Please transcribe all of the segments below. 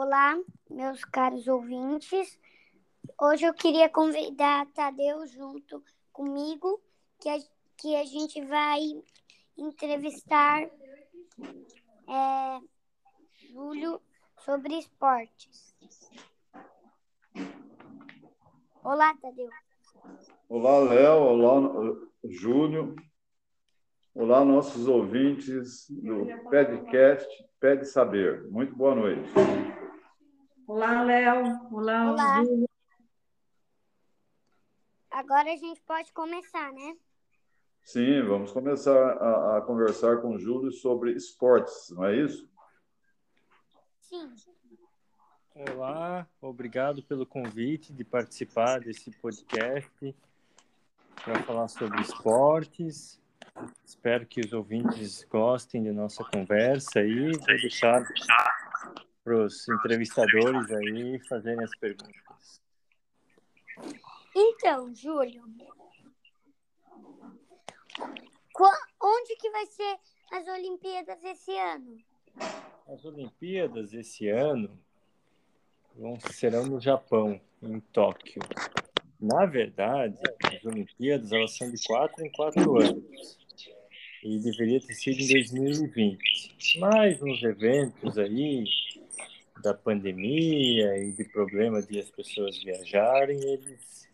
Olá, meus caros ouvintes. Hoje eu queria convidar Tadeu junto comigo, que a, que a gente vai entrevistar é, Júlio sobre esportes. Olá, Tadeu. Olá, Léo. Olá, Júlio. Olá, nossos ouvintes do podcast Pede Saber. Muito boa noite. Olá, Léo. Olá, Olá. Júlio. Agora a gente pode começar, né? Sim, vamos começar a, a conversar com o Júlio sobre esportes, não é isso? Sim. Olá, obrigado pelo convite de participar desse podcast para falar sobre esportes. Espero que os ouvintes gostem da nossa conversa e vou deixar para os entrevistadores aí fazerem as perguntas. Então, Júlio, onde que vai ser as Olimpíadas esse ano? As Olimpíadas esse ano vão, serão no Japão, em Tóquio. Na verdade, as Olimpíadas elas são de quatro em quatro anos e deveria ter sido em 2020. Mas uns eventos aí da pandemia e de problema de as pessoas viajarem, eles,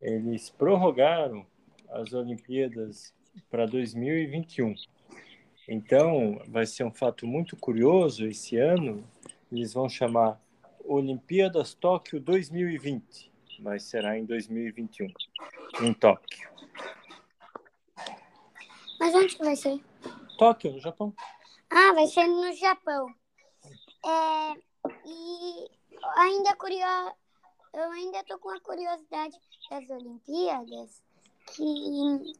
eles prorrogaram as Olimpíadas para 2021. Então, vai ser um fato muito curioso esse ano. Eles vão chamar Olimpíadas Tóquio 2020, mas será em 2021, em Tóquio. Mas onde que vai ser? Tóquio, no Japão. Ah, vai ser no Japão. É, e ainda curio... eu ainda tô com a curiosidade das Olimpíadas, que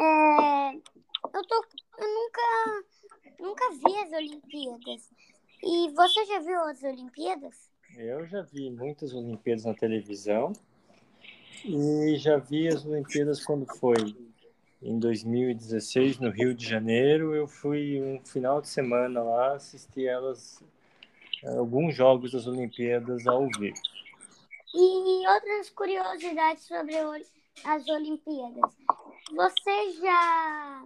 é, eu, tô, eu nunca, nunca vi as Olimpíadas. E você já viu as Olimpíadas? Eu já vi muitas Olimpíadas na televisão e já vi as Olimpíadas quando foi em 2016 no Rio de Janeiro. Eu fui um final de semana lá assistir elas alguns jogos das Olimpíadas ao vivo. E outras curiosidades sobre as Olimpíadas. Você já.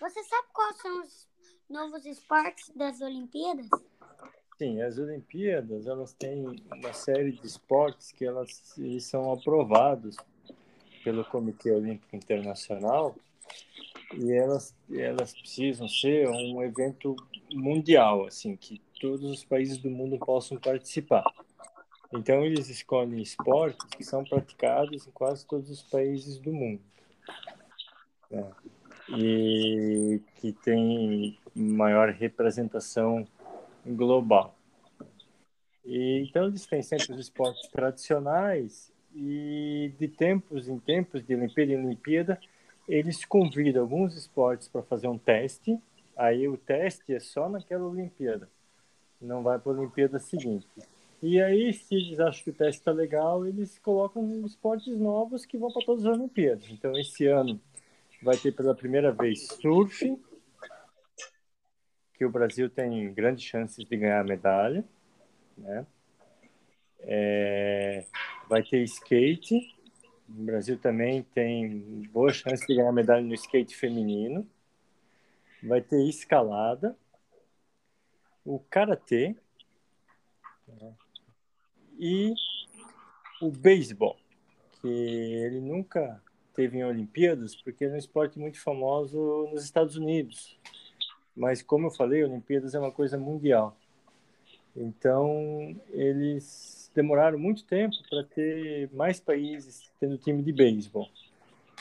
Você sabe quais são os novos esportes das Olimpíadas? Sim, as Olimpíadas elas têm uma série de esportes que elas eles são aprovados pelo Comitê Olímpico Internacional e elas elas precisam ser um evento mundial, assim, que todos os países do mundo possam participar. Então eles escolhem esportes que são praticados em quase todos os países do mundo. né? E que tem maior representação global. E, então eles têm sempre os esportes tradicionais e de tempos em tempos, de Olimpíada em Olimpíada, eles convidam alguns esportes para fazer um teste. Aí o teste é só naquela Olimpíada, não vai para a Olimpíada seguinte. E aí, se eles acham que o teste está legal, eles colocam esportes novos que vão para todas as Olimpíadas. Então, esse ano vai ter pela primeira vez surf, que o Brasil tem grandes chances de ganhar a medalha, né? É, vai ter skate, o Brasil também tem boa chance de ganhar medalha no skate feminino. Vai ter escalada, o karatê e o beisebol, que ele nunca teve em Olimpíadas porque é um esporte muito famoso nos Estados Unidos. Mas como eu falei, Olimpíadas é uma coisa mundial. Então, eles demoraram muito tempo para ter mais países tendo time de beisebol.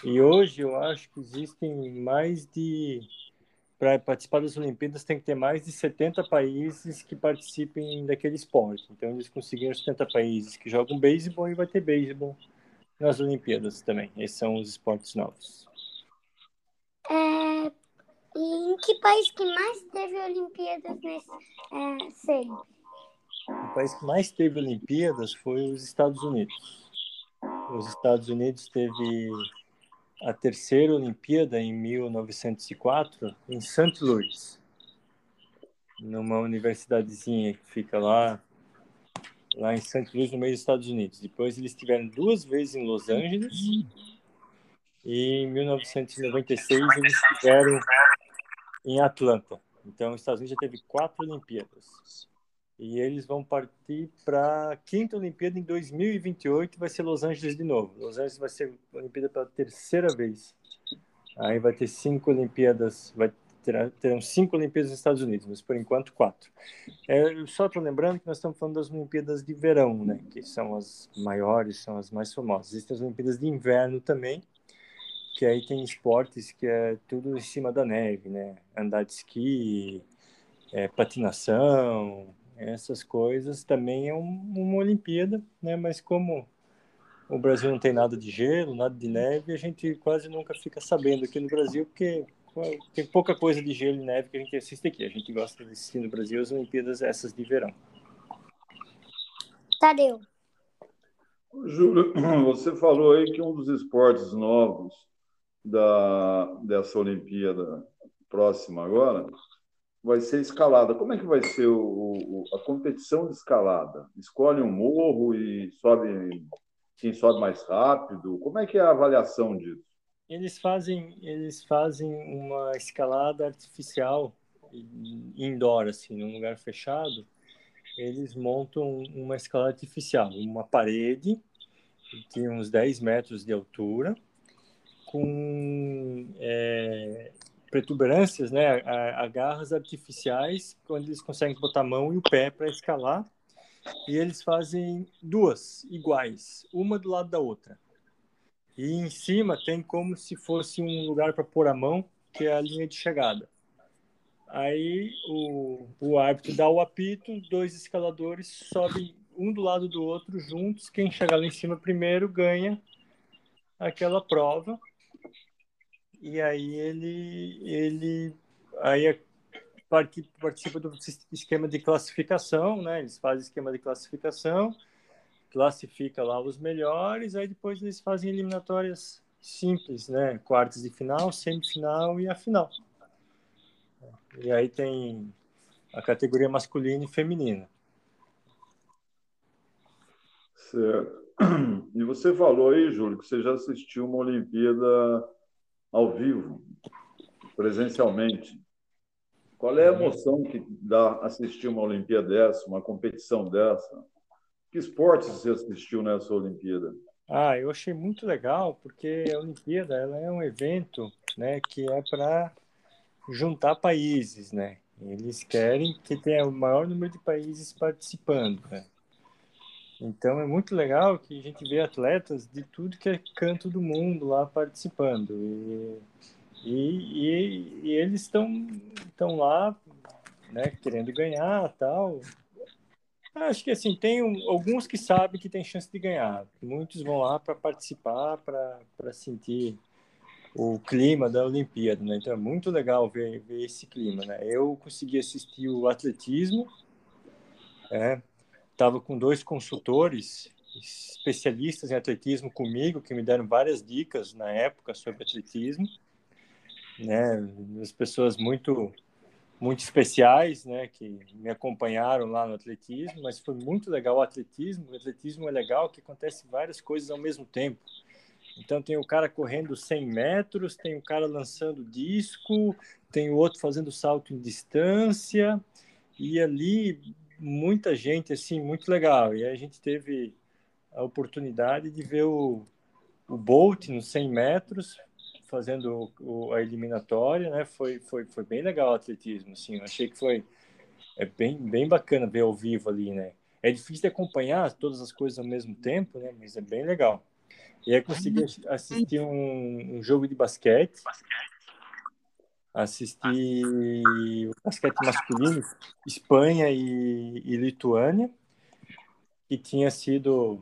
E hoje eu acho que existem mais de. Para participar das Olimpíadas, tem que ter mais de 70 países que participem daquele esporte. Então, eles conseguiram 70 países que jogam beisebol e vai ter beisebol nas Olimpíadas também. Esses são os esportes novos. É, e em que país que mais teve Olimpíadas nesse é, sempre? País que mais teve Olimpíadas foi os Estados Unidos. Os Estados Unidos teve a terceira Olimpíada em 1904 em St. Louis. numa universidadezinha que fica lá lá em St. Louis, no meio dos Estados Unidos. Depois eles tiveram duas vezes em Los Angeles e em 1996 eles estiveram em Atlanta. Então, os Estados Unidos já teve quatro Olimpíadas. E eles vão partir para a quinta Olimpíada em 2028, vai ser Los Angeles de novo. Los Angeles vai ser Olimpíada pela terceira vez. Aí vai ter cinco Olimpíadas, vai ter, terão cinco Olimpíadas nos Estados Unidos, mas por enquanto quatro. É, só estou lembrando que nós estamos falando das Olimpíadas de verão, né, que são as maiores, são as mais famosas. Existem as Olimpíadas de inverno também, que aí tem esportes que é tudo em cima da neve, né? Andar de esqui, é, patinação, essas coisas também é um, uma Olimpíada, né? Mas como o Brasil não tem nada de gelo, nada de neve, a gente quase nunca fica sabendo aqui no Brasil, porque tem pouca coisa de gelo e neve que a gente assiste aqui. A gente gosta de assistir no Brasil as Olimpíadas essas de verão. Tadeu. Júlio, você falou aí que um dos esportes novos da, dessa Olimpíada próxima agora vai ser escalada. Como é que vai ser o, o, a competição de escalada? Escolhe um morro e sobe quem sobe mais rápido? Como é que é a avaliação disso? Eles fazem eles fazem uma escalada artificial indoor assim, num lugar fechado. Eles montam uma escalada artificial, uma parede de uns 10 metros de altura com é, protuberâncias, né, agarras artificiais, onde eles conseguem botar a mão e o pé para escalar. E eles fazem duas iguais, uma do lado da outra. E em cima tem como se fosse um lugar para pôr a mão, que é a linha de chegada. Aí o, o árbitro dá o apito, dois escaladores sobem um do lado do outro juntos. Quem chegar lá em cima primeiro ganha aquela prova e aí ele ele aí participa do esquema de classificação, né? Eles fazem esquema de classificação, classifica lá os melhores, aí depois eles fazem eliminatórias simples, né? Quartos de final, semifinal e a final. E aí tem a categoria masculina e feminina. Certo. E você falou aí, Júlio, que você já assistiu uma Olimpíada ao vivo, presencialmente. Qual é a emoção que dá assistir uma Olimpíada dessa, uma competição dessa? Que esportes você assistiu nessa Olimpíada? Ah, eu achei muito legal porque a Olimpíada ela é um evento, né, que é para juntar países, né? Eles querem que tenha o maior número de países participando, né? Então é muito legal que a gente vê atletas de tudo que é canto do mundo lá participando. E, e, e, e eles estão lá, né, querendo ganhar tal. Acho que assim, tem um, alguns que sabem que tem chance de ganhar. Muitos vão lá para participar, para sentir o clima da Olimpíada, né? Então é muito legal ver, ver esse clima, né? Eu consegui assistir o atletismo, é, estava com dois consultores especialistas em atletismo comigo que me deram várias dicas na época sobre atletismo, né? As pessoas muito muito especiais, né, que me acompanharam lá no atletismo, mas foi muito legal o atletismo. O atletismo é legal que acontece várias coisas ao mesmo tempo. Então tem o cara correndo 100 metros, tem o cara lançando disco, tem o outro fazendo salto em distância, e ali muita gente, assim, muito legal. E a gente teve a oportunidade de ver o, o Bolt nos 100 metros, fazendo o, a eliminatória, né? Foi, foi, foi bem legal o atletismo, assim. Eu achei que foi é bem, bem bacana ver ao vivo ali, né? É difícil de acompanhar todas as coisas ao mesmo tempo, né? Mas é bem legal. E aí consegui assistir um, um jogo de basquete. Assisti o basquete masculino, Espanha e, e Lituânia, que tinha sido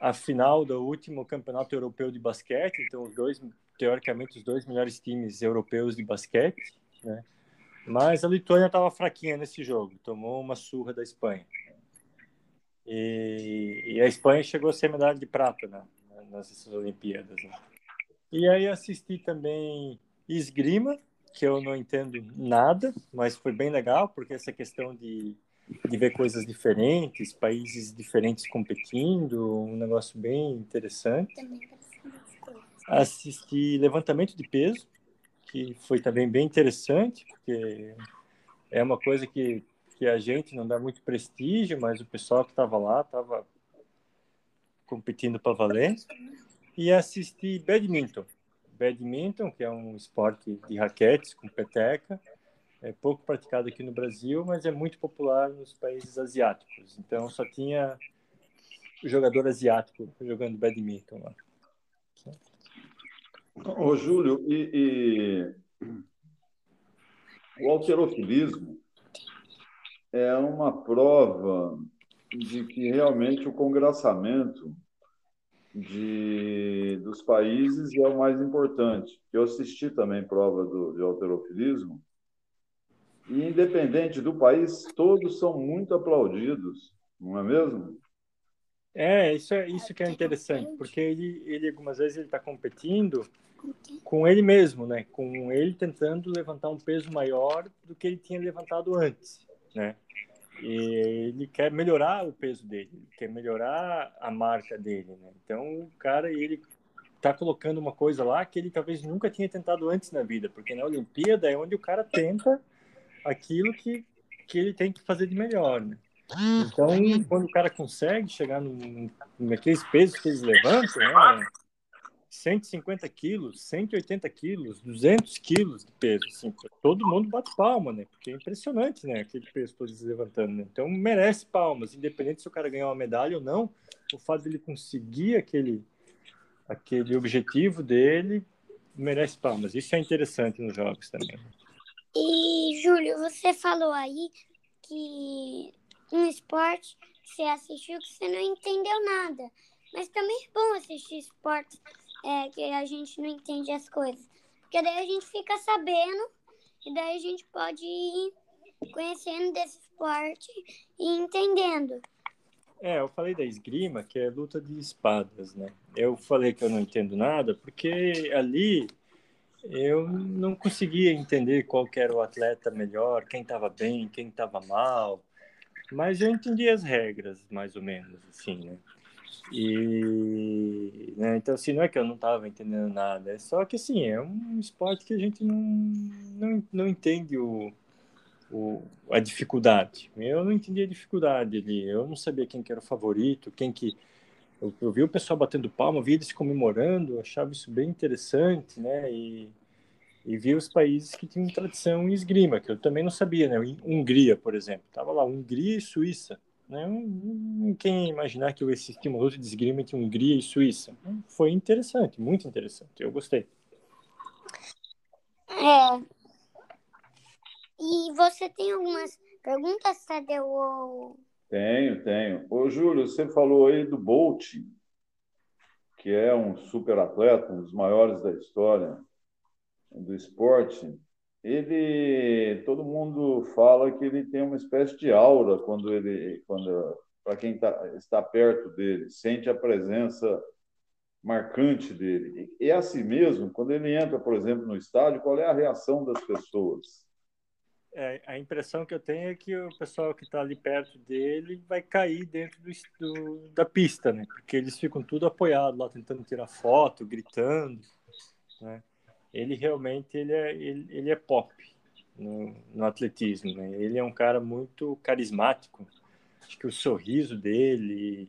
a final do último campeonato europeu de basquete, então os dois, teoricamente, os dois melhores times europeus de basquete, né? Mas a Lituânia estava fraquinha nesse jogo, tomou uma surra da Espanha. E, e a Espanha chegou a ser medalha de prata né? nessas Olimpíadas. Né? E aí assisti também esgrima, que eu não entendo nada, mas foi bem legal, porque essa questão de, de ver coisas diferentes, países diferentes competindo, um negócio bem interessante. Assisti levantamento de peso, que foi também bem interessante, porque é uma coisa que, que a gente não dá muito prestígio, mas o pessoal que estava lá estava competindo para valer. E assisti badminton, badminton, que é um esporte de raquetes com peteca. É pouco praticado aqui no Brasil, mas é muito popular nos países asiáticos. Então só tinha jogador asiático jogando badminton lá. Ô, Júlio, e, e, o alterofilismo é uma prova de que realmente o congraçamento de, dos países é o mais importante. Eu assisti também prova do, de alterofilismo e, independente do país, todos são muito aplaudidos, não é mesmo? É, isso é isso que é interessante, porque ele, ele algumas vezes ele está competindo com ele mesmo, né? Com ele tentando levantar um peso maior do que ele tinha levantado antes, né? E ele quer melhorar o peso dele, quer melhorar a marca dele, né? Então, o cara, ele tá colocando uma coisa lá que ele talvez nunca tinha tentado antes na vida, porque na Olimpíada é onde o cara tenta aquilo que, que ele tem que fazer de melhor, né? Então, quando o cara consegue chegar naqueles pesos que eles levantam, né? 150 quilos, 180 quilos, 200 quilos de peso. Assim, todo mundo bate palma, né? Porque é impressionante, né? Aquele peso todo se levantando. Né? Então merece palmas, independente se o cara ganhar uma medalha ou não. O fato dele conseguir aquele, aquele objetivo dele merece palmas. Isso é interessante nos jogos também. E, Júlio, você falou aí que no esporte você assistiu que você não entendeu nada. Mas também é bom assistir esportes é, que a gente não entende as coisas. Porque daí a gente fica sabendo e daí a gente pode ir conhecendo desse esporte e entendendo. É, eu falei da esgrima, que é luta de espadas, né? Eu falei que eu não entendo nada, porque ali eu não conseguia entender qual era o atleta melhor, quem estava bem, quem estava mal, mas eu entendi as regras, mais ou menos, assim, né? E, né, então, assim, não é que eu não estava entendendo nada, é só que, assim, é um esporte que a gente não, não, não entende o, o, a dificuldade. Eu não entendi a dificuldade ali, eu não sabia quem que era o favorito, quem que... Eu, eu vi o pessoal batendo palma, vi eles comemorando, achava isso bem interessante, né, e, e vi os países que tinham tradição em esgrima, que eu também não sabia, né, Hungria, por exemplo, tava lá, Hungria e Suíça, né? Quem imaginar que eu assisti uma luta de esgrima entre Hungria e Suíça? Foi interessante, muito interessante. Eu gostei. É. E você tem algumas perguntas, Tadeu? Tenho, tenho. Ô, Júlio, você falou aí do Bolt, que é um super atleta, um dos maiores da história do esporte ele todo mundo fala que ele tem uma espécie de aura quando ele quando para quem tá, está perto dele sente a presença marcante dele. E é assim mesmo quando ele entra por exemplo no estádio qual é a reação das pessoas? É, a impressão que eu tenho é que o pessoal que está ali perto dele vai cair dentro do, do, da pista né? Porque eles ficam tudo apoiados lá tentando tirar foto gritando né ele realmente ele é, ele, ele é pop no, no atletismo. Né? Ele é um cara muito carismático. Acho que o sorriso dele,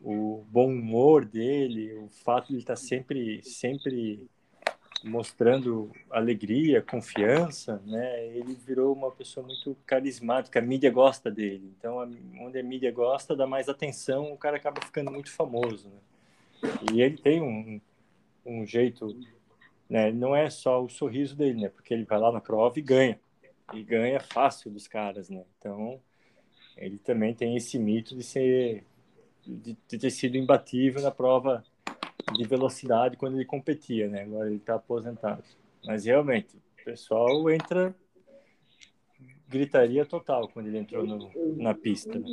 o bom humor dele, o fato de ele estar sempre, sempre mostrando alegria, confiança, né? Ele virou uma pessoa muito carismática. A mídia gosta dele. Então, onde a mídia gosta, dá mais atenção, o cara acaba ficando muito famoso. Né? E ele tem um, um jeito né? Não é só o sorriso dele, né? Porque ele vai lá na prova e ganha. E ganha fácil dos caras, né? Então, ele também tem esse mito de ser de, de ter sido imbatível na prova de velocidade quando ele competia, né? Agora ele está aposentado. Mas realmente, o pessoal entra gritaria total quando ele entrou no, na pista. Né?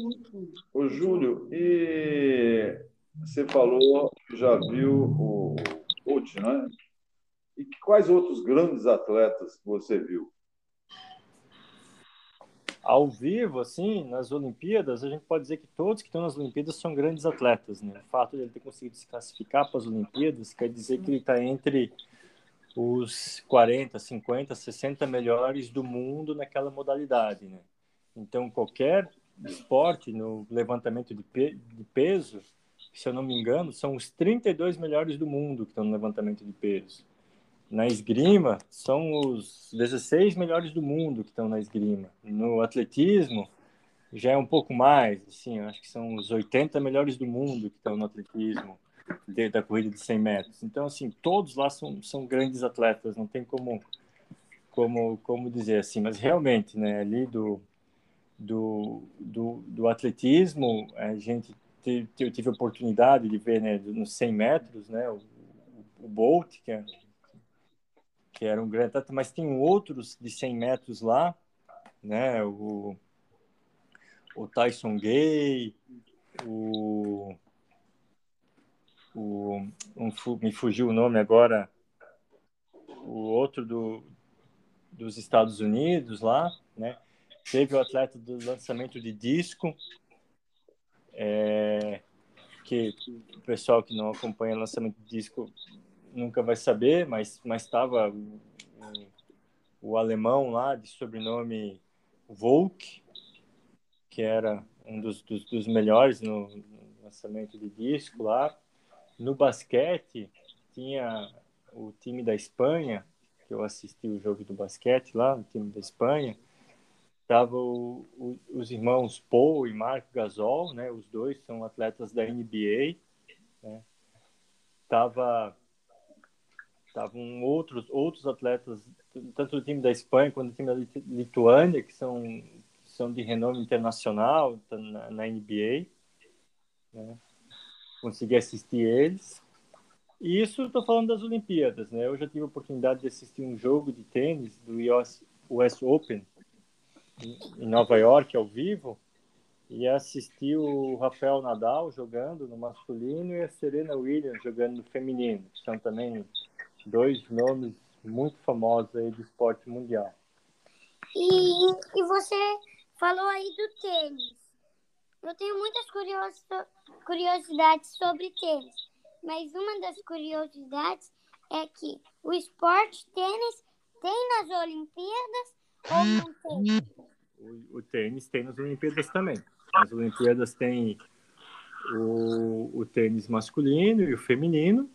Ô, Júlio, e você falou, já viu o coach, né? E quais outros grandes atletas você viu? Ao vivo, assim, nas Olimpíadas, a gente pode dizer que todos que estão nas Olimpíadas são grandes atletas, né? O fato de ele ter conseguido se classificar para as Olimpíadas quer dizer que ele está entre os 40, 50, 60 melhores do mundo naquela modalidade, né? Então, qualquer esporte no levantamento de, pe de peso, se eu não me engano, são os 32 melhores do mundo que estão no levantamento de peso. Na esgrima, são os 16 melhores do mundo que estão na esgrima. No atletismo, já é um pouco mais, assim, acho que são os 80 melhores do mundo que estão no atletismo de, da corrida de 100 metros. Então, assim, todos lá são, são grandes atletas, não tem como, como, como dizer assim, mas realmente, né, ali do, do, do, do atletismo, a gente teve, eu tive a oportunidade de ver, né, nos 100 metros, né, o, o Bolt, que é que era um grande atleta, mas tem outros de 100 metros lá, né? O, o Tyson Gay, o, o um, me fugiu o nome agora, o outro do, dos Estados Unidos lá, né? Teve o atleta do lançamento de disco, é, que o pessoal que não acompanha lançamento de disco nunca vai saber, mas mas estava o, o, alemão lá de sobrenome Volk, que era um dos, dos, dos melhores no, lançamento de disco lá. No basquete tinha o time da Espanha, que eu assisti o jogo do basquete lá, o time da Espanha. Tava o, o, os irmãos Paul e Mark Gasol, né? Os dois são atletas da NBA. Né? Tava estavam outros outros atletas tanto do time da Espanha quanto do time da Lituânia que são que são de renome internacional tá na, na NBA né? consegui assistir eles e isso estou falando das Olimpíadas né eu já tive a oportunidade de assistir um jogo de tênis do US, US Open em Nova York ao vivo e assisti o Rafael Nadal jogando no masculino e a Serena Williams jogando no feminino são também dois nomes muito famosos aí do esporte mundial. E, e você falou aí do tênis. Eu tenho muitas curiosidades sobre tênis, mas uma das curiosidades é que o esporte tênis tem nas Olimpíadas ou não tem? O, o tênis tem nas Olimpíadas também. As Olimpíadas tem o, o tênis masculino e o feminino,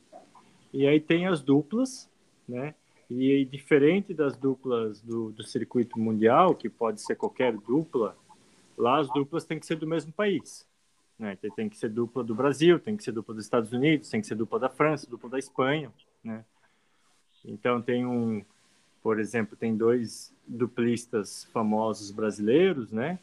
e aí tem as duplas, né? E diferente das duplas do, do circuito mundial, que pode ser qualquer dupla, lá as duplas têm que ser do mesmo país. Né? Tem, tem que ser dupla do Brasil, tem que ser dupla dos Estados Unidos, tem que ser dupla da França, dupla da Espanha, né? Então tem um, por exemplo, tem dois duplistas famosos brasileiros, né?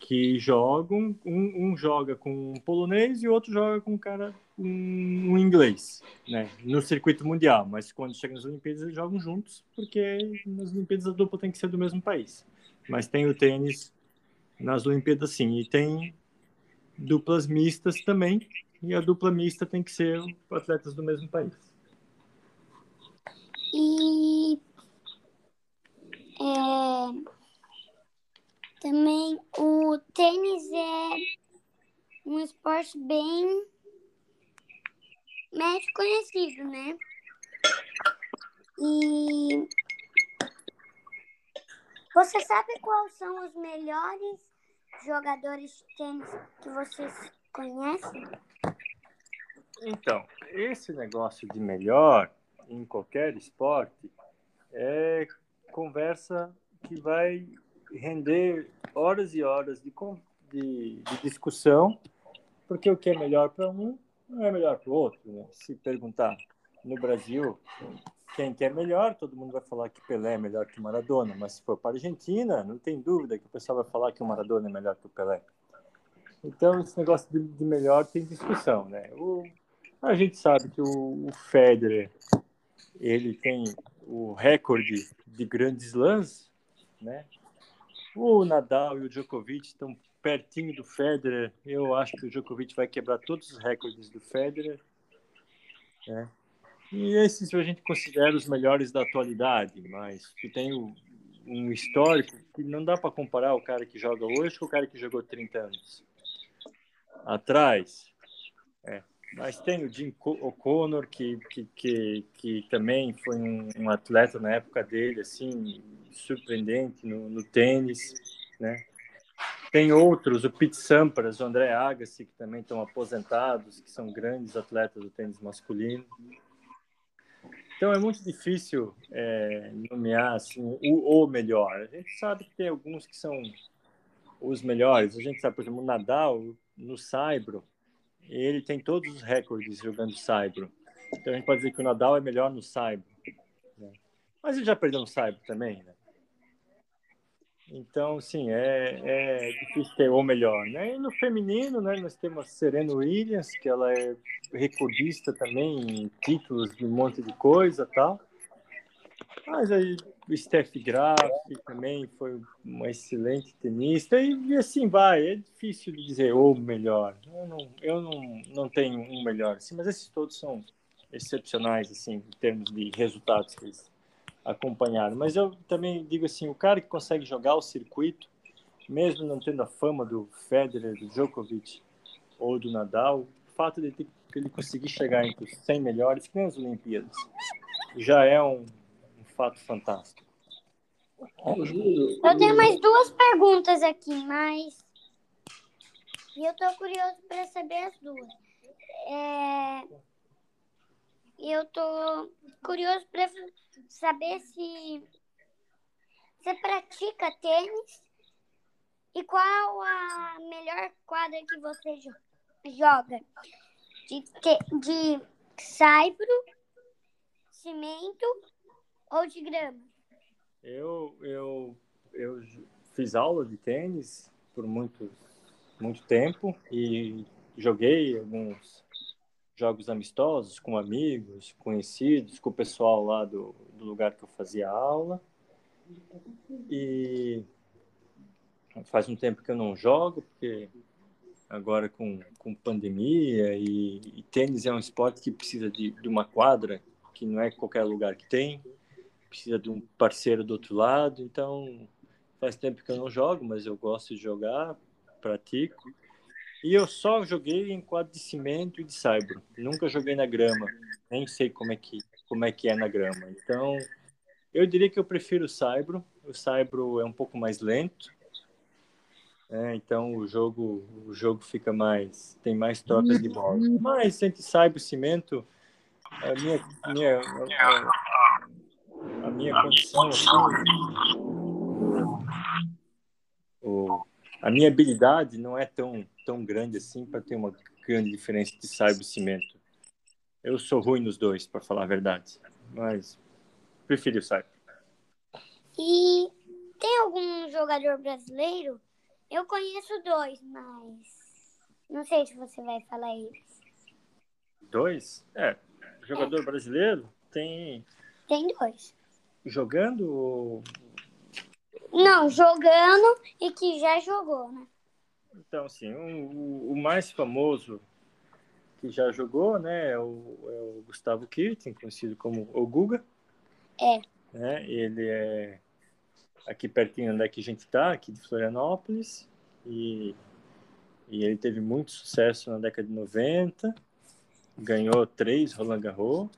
que jogam, um, um, joga com um polonês e o outro joga com um cara um, inglês, né? No circuito mundial, mas quando chega nas Olimpíadas eles jogam juntos, porque nas Olimpíadas a dupla tem que ser do mesmo país. Mas tem o tênis nas Olimpíadas sim, e tem duplas mistas também, e a dupla mista tem que ser atletas do mesmo país. E é também o tênis é um esporte bem mais conhecido, né? E você sabe quais são os melhores jogadores de tênis que vocês conhecem? Então, esse negócio de melhor em qualquer esporte é conversa que vai render horas e horas de, de, de discussão, porque o que é melhor para um não é melhor para o outro. Né? Se perguntar no Brasil quem que é melhor, todo mundo vai falar que Pelé é melhor que Maradona, mas se for para a Argentina, não tem dúvida que o pessoal vai falar que o Maradona é melhor que o Pelé. Então, esse negócio de, de melhor tem discussão, né? O, a gente sabe que o, o Federer, ele tem o recorde de grandes slams, né? O Nadal e o Djokovic estão pertinho do Federer. Eu acho que o Djokovic vai quebrar todos os recordes do Federer. Né? E esses a gente considera os melhores da atualidade, mas tu tem um histórico que não dá para comparar o cara que joga hoje com o cara que jogou 30 anos atrás. É. Mas tem o Jim O'Connor, que, que, que, que também foi um, um, atleta na época dele, assim, surpreendente no, no tênis, né? Tem outros, o Pete Sampras, o André Agassi, que também estão aposentados, que são grandes atletas do tênis masculino. Então é muito difícil é, nomear assim, o, o melhor. A gente sabe que tem alguns que são os melhores. A gente sabe, por exemplo, o Nadal, no Saibro, ele tem todos os recordes jogando Saibro. Então a gente pode dizer que o Nadal é melhor no Saibro. Né? Mas ele já perdeu no Saibro também, né? Então, sim, é, é difícil ter o melhor. Né? E no feminino, né, nós temos a Serena Williams, que ela é recordista também em títulos de um monte de coisa tal. Mas aí o Steph Graf também foi uma excelente tenista e, e, assim vai. É difícil de dizer o melhor. Eu não, eu não, não tenho um melhor, assim, mas esses todos são excepcionais assim em termos de resultados que eles acompanhar. Mas eu também digo assim, o cara que consegue jogar o circuito, mesmo não tendo a fama do Federer, do Djokovic ou do Nadal, o fato de ele conseguir chegar entre os 100 melhores, que nem as Olimpíadas, já é um, um fato fantástico. Eu tenho mais duas perguntas aqui, mas e eu tô curioso para saber as duas. É... Eu tô curioso para saber se você pratica tênis e qual a melhor quadra que você joga. De, te, de saibro, cimento ou de grama? Eu, eu, eu fiz aula de tênis por muito, muito tempo e joguei alguns jogos amistosos com amigos, conhecidos, com o pessoal lá do, do lugar que eu fazia aula. E faz um tempo que eu não jogo, porque agora com, com pandemia e, e tênis é um esporte que precisa de, de uma quadra, que não é qualquer lugar que tem, precisa de um parceiro do outro lado, então faz tempo que eu não jogo, mas eu gosto de jogar, pratico. E eu só joguei em quadro de cimento e de saibro. Nunca joguei na grama. Nem sei como é que, como é, que é na grama. Então, eu diria que eu prefiro o saibro. O saibro é um pouco mais lento. É, então o jogo o jogo fica mais tem mais trocas de bola mas entre saibro e cimento a minha, minha a, a minha condição assim, o, a minha habilidade não é tão tão grande assim para ter uma grande diferença de saibro e cimento. Eu sou ruim nos dois, para falar a verdade, mas prefiro o saibro. E tem algum jogador brasileiro? Eu conheço dois, mas não sei se você vai falar eles. Dois? É, jogador é. brasileiro tem. Tem dois. Jogando? Não, jogando e que já jogou, né? Então, assim, o, o mais famoso que já jogou, né, é o, é o Gustavo Kirten, conhecido como o Guga. É. Né? Ele é aqui pertinho onde é que a gente está, aqui de Florianópolis, e, e ele teve muito sucesso na década de 90, ganhou três Roland Garros.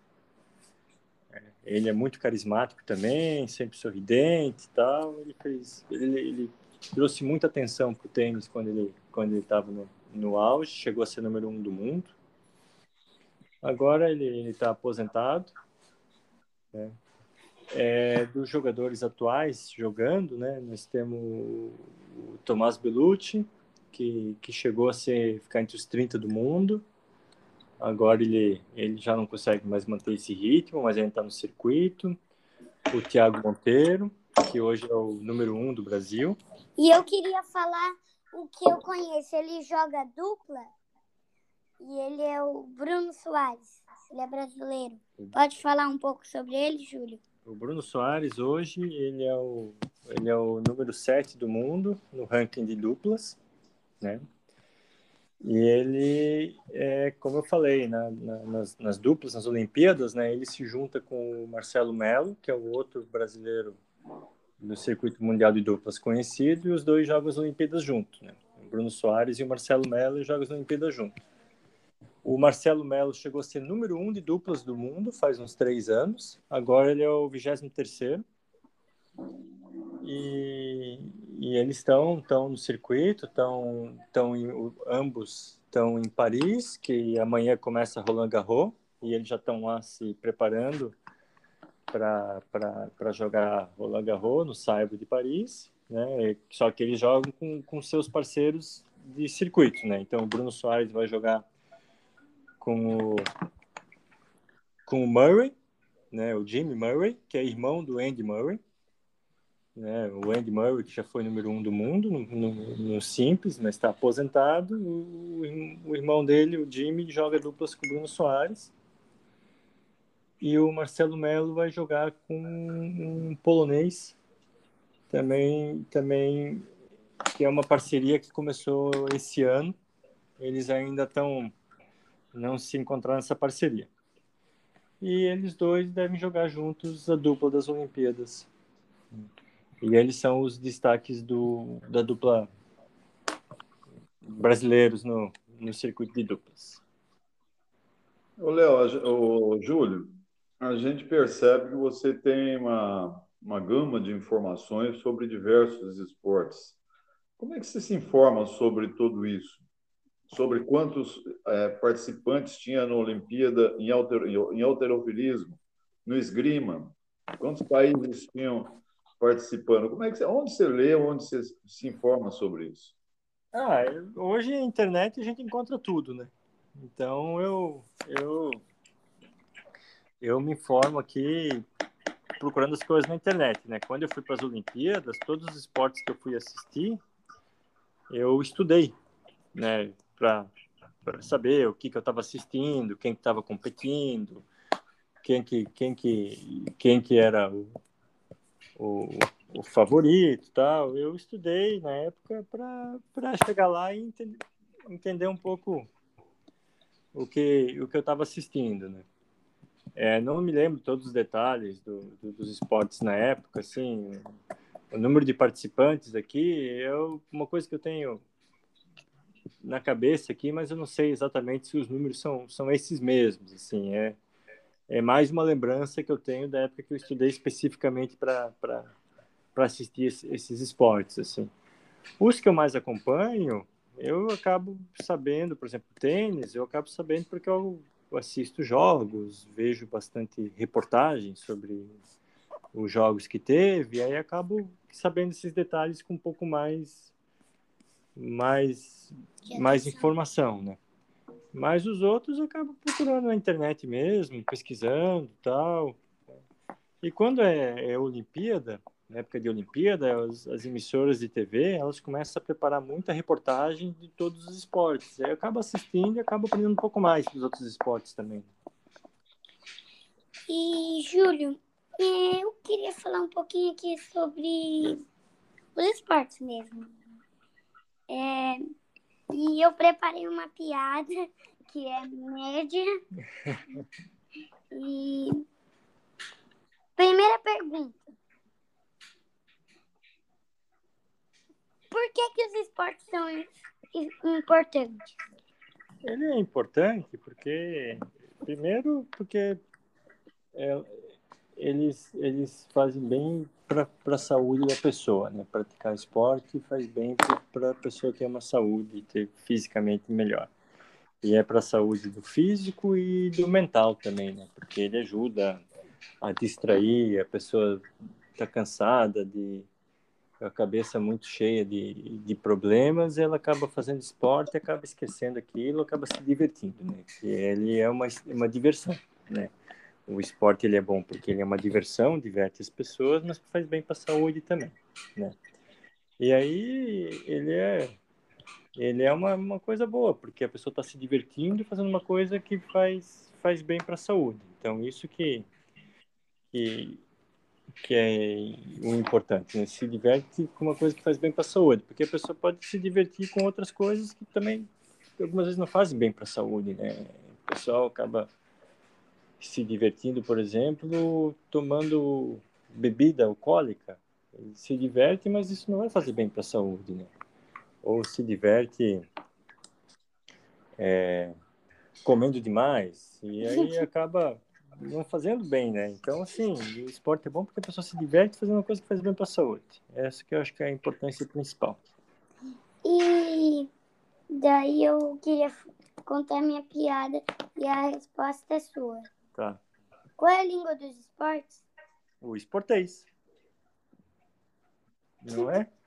Ele é muito carismático também, sempre sorridente e tal. Ele fez, ele, ele trouxe muita atenção para o tênis quando ele quando ele estava no, no auge, chegou a ser número um do mundo. Agora ele está aposentado. Né? É, dos jogadores atuais jogando, né, nós temos o Tomás Bellucci, que, que chegou a ser, ficar entre os 30 do mundo. Agora ele, ele já não consegue mais manter esse ritmo, mas ainda está no circuito. O Thiago Monteiro, que hoje é o número um do Brasil. E eu queria falar o que eu conheço. Ele joga dupla e ele é o Bruno Soares. Ele é brasileiro. Pode falar um pouco sobre ele, Júlio? O Bruno Soares hoje ele é o ele é o número 7 do mundo no ranking de duplas, né? E ele, é, como eu falei, na, na, nas, nas, duplas, nas Olimpíadas, né, ele se junta com o Marcelo Melo, que é o outro brasileiro do circuito mundial de duplas conhecido, e os dois jogam as Olimpíadas juntos. Né? O Bruno Soares e o Marcelo Melo jogam as Olimpíadas juntos. O Marcelo Melo chegou a ser número um de duplas do mundo faz uns três anos. Agora ele é o 23 terceiro. E, e eles estão estão no circuito, estão estão ambos estão em Paris, que amanhã começa Roland Garros e eles já estão lá se preparando para jogar Roland Garros no Saibro de Paris, né? Só que eles jogam com, com seus parceiros de circuito, né? Então o Bruno Soares vai jogar com o com o Murray, né? O Jimmy Murray, que é irmão do Andy Murray, né? O Andy Murray que já foi número um do mundo no, no, no simples, mas está aposentado. O, o irmão dele, o Jimmy, joga duplas com o Bruno Soares. E o Marcelo Melo vai jogar com um polonês. Também também que é uma parceria que começou esse ano. Eles ainda estão não se encontraram nessa parceria. E eles dois devem jogar juntos a dupla das Olimpíadas e eles são os destaques do da dupla brasileiros no, no circuito de duplas Ô, Léo, o Júlio, a gente percebe que você tem uma, uma gama de informações sobre diversos esportes. Como é que você se informa sobre tudo isso? Sobre quantos é, participantes tinha na Olimpíada em, alter, em alterofilismo, no esgrima? Quantos países tinham participando? Como é que você, onde você lê, onde você se informa sobre isso? Ah, hoje na internet a gente encontra tudo, né? Então eu eu eu me informo aqui procurando as coisas na internet, né? Quando eu fui para as Olimpíadas, todos os esportes que eu fui assistir, eu estudei, né? Para saber o que, que eu estava assistindo, quem estava competindo, quem que quem que quem que era o, o, o favorito, tal. Eu estudei na época para chegar lá e entender, entender um pouco o que o que eu estava assistindo, né? É, não me lembro todos os detalhes do, do, dos esportes na época, assim, o número de participantes aqui é uma coisa que eu tenho na cabeça aqui, mas eu não sei exatamente se os números são, são esses mesmos, assim, é, é mais uma lembrança que eu tenho da época que eu estudei especificamente para assistir esses esportes, assim. Os que eu mais acompanho, eu acabo sabendo, por exemplo, tênis, eu acabo sabendo porque eu assisto jogos, vejo bastante reportagens sobre os jogos que teve, e aí acabo sabendo esses detalhes com um pouco mais mais mais informação, né? Mas os outros acabo procurando na internet mesmo, pesquisando, tal. E quando é, é Olimpíada, na época de Olimpíada, as, as, emissoras de TV, elas começam a preparar muita reportagem de todos os esportes. Aí eu acabo assistindo e acabo aprendendo um pouco mais dos outros esportes também. E, Júlio, é, eu queria falar um pouquinho aqui sobre os esportes mesmo. É, e eu preparei uma piada que é média. e primeira pergunta. Por que, que os esportes são importantes? Ele é importante porque, primeiro, porque é, eles, eles fazem bem para a saúde da pessoa, né? Praticar esporte faz bem para a pessoa ter uma saúde, ter fisicamente melhor. E é para a saúde do físico e do mental também, né? Porque ele ajuda a distrair, a pessoa está cansada de a cabeça muito cheia de, de problemas, ela acaba fazendo esporte, acaba esquecendo aquilo, acaba se divertindo, né? Que ele é uma, uma diversão, né? O esporte ele é bom porque ele é uma diversão, diverte as pessoas, mas faz bem para a saúde também, né? E aí ele é ele é uma, uma coisa boa, porque a pessoa está se divertindo fazendo uma coisa que faz faz bem para a saúde. Então isso que que que é o importante, né? Se diverte com uma coisa que faz bem para a saúde, porque a pessoa pode se divertir com outras coisas que também algumas vezes não fazem bem para a saúde, né? O pessoal acaba se divertindo, por exemplo, tomando bebida alcoólica. Ele se diverte, mas isso não vai fazer bem para a saúde, né? Ou se diverte é, comendo demais e aí acaba não fazendo bem, né? Então, assim, o esporte é bom porque a pessoa se diverte fazendo uma coisa que faz bem para a saúde. Essa que eu acho que é a importância principal. E daí eu queria contar minha piada e a resposta é sua. Tá. Qual é a língua dos esportes? O esportês. Não é?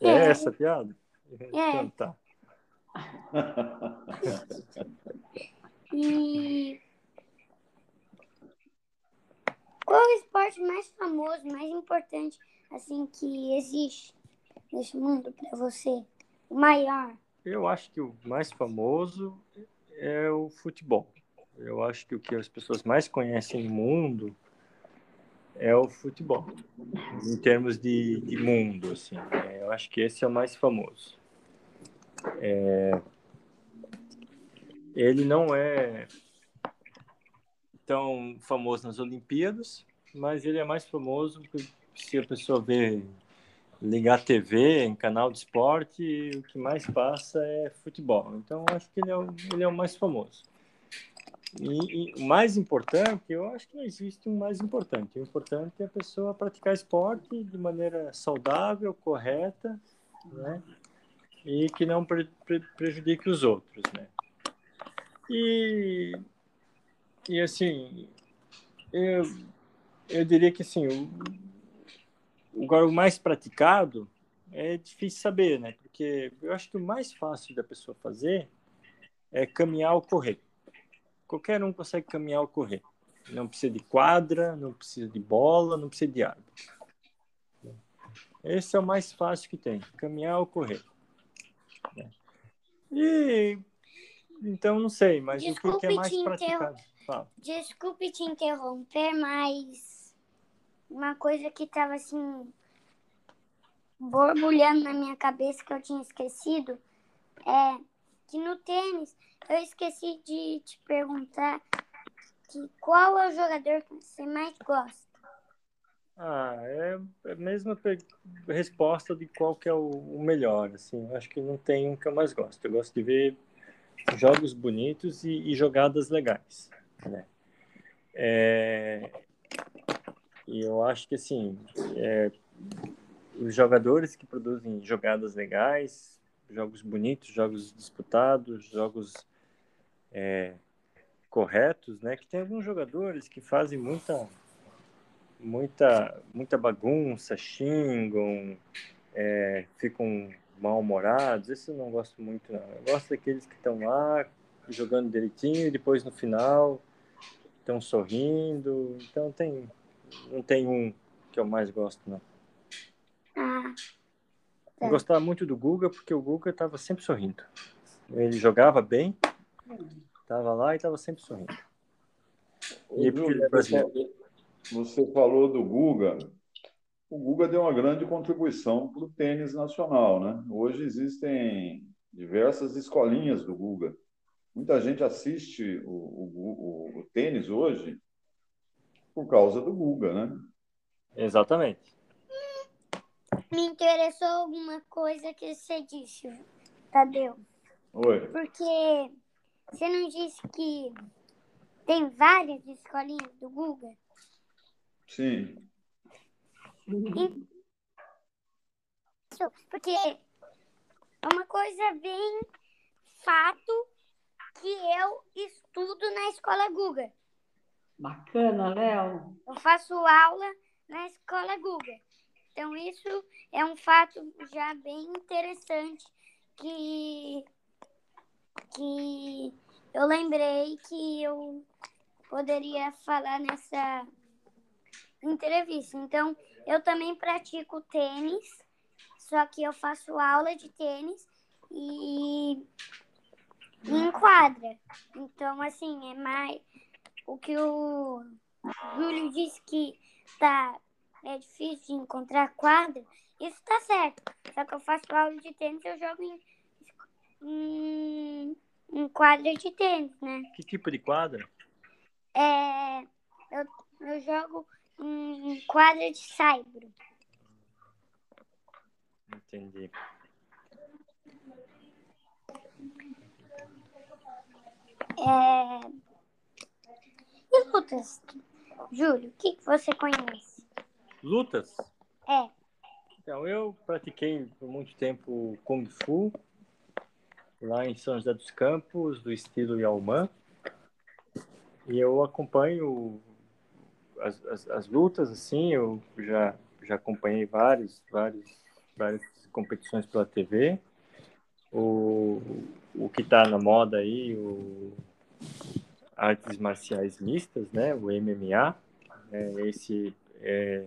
É, É. essa piada? É. Então tá. E qual é o esporte mais famoso, mais importante, assim, que existe nesse mundo para você? O maior? Eu acho que o mais famoso é o futebol. Eu acho que o que as pessoas mais conhecem no mundo é o futebol, em termos de, de mundo, assim. É, eu acho que esse é o mais famoso. É, ele não é tão famoso nas Olimpíadas, mas ele é mais famoso se a pessoa vê ligar TV em canal de esporte, o que mais passa é futebol. Então, acho que ele é o, ele é o mais famoso. E, o mais importante, eu acho que não existe um mais importante. O importante é a pessoa praticar esporte de maneira saudável, correta, né? E que não pre, pre, prejudique os outros, né? E, e assim, eu, eu diria que assim, o, o mais praticado é difícil saber, né? Porque eu acho que o mais fácil da pessoa fazer é caminhar ou correr. Qualquer um consegue caminhar ou correr. Não precisa de quadra, não precisa de bola, não precisa de água. Esse é o mais fácil que tem, caminhar ou correr. E então não sei, mas Desculpe o que é mais praticado? Fala. Desculpe te interromper, mas uma coisa que estava assim borbulhando na minha cabeça que eu tinha esquecido é que no tênis eu esqueci de te perguntar que qual é o jogador que você mais gosta. Ah, é a mesma resposta de qual que é o, o melhor, assim. Eu acho que não tem um que eu mais gosto. Eu gosto de ver jogos bonitos e, e jogadas legais, né? É, e eu acho que, assim, é, os jogadores que produzem jogadas legais, jogos bonitos, jogos disputados, jogos é, corretos, né? Que tem alguns jogadores que fazem muita muita muita bagunça, xingam, é, ficam mal-humorados. Esse eu não gosto muito, não. Eu gosto daqueles que estão lá jogando direitinho e depois no final estão sorrindo. Então tem não tem um que eu mais gosto, não. Ah, Eu É. gostava muito do Guga porque o Guga estava sempre sorrindo. Ele jogava bem, estava lá e estava sempre sorrindo. E é brasileiro. Você falou do Guga. O Guga deu uma grande contribuição para o tênis nacional, né? Hoje existem diversas escolinhas do Guga. Muita gente assiste o, o, o, o tênis hoje por causa do Guga, né? Exatamente. me interessou alguma coisa que você disse, Tadeu. Oi. Porque você não disse que tem várias escolinhas do Guga? Sim. Isso, porque é uma coisa bem fato que eu estudo na escola Guga. Bacana, Léo. Eu faço aula na escola Guga. Então isso é um fato já bem interessante que que eu lembrei que eu poderia falar nessa entrevista. Então, eu também pratico tênis, só que eu faço aula de tênis e em quadra. Então, assim, é mais o que o Júlio disse que tá é difícil de encontrar quadra, isso tá certo. Só que eu faço aula de tênis, eu jogo em, em quadra de tênis, né? Que tipo de quadra? É, eu, eu jogo em quadra de saibro. Entendi. É... E lutas? Júlio, o que, que você conhece? Lutas? É. Então, eu pratiquei por muito tempo Kung Fu, lá em São José dos Campos, do estilo Yaoman. E eu acompanho as, as, as, lutas, assim, eu já, já acompanhei vários, vários, várias competições pela TV. O, o que está na moda aí, o artes marciais mistas, né, o MMA. É, esse é,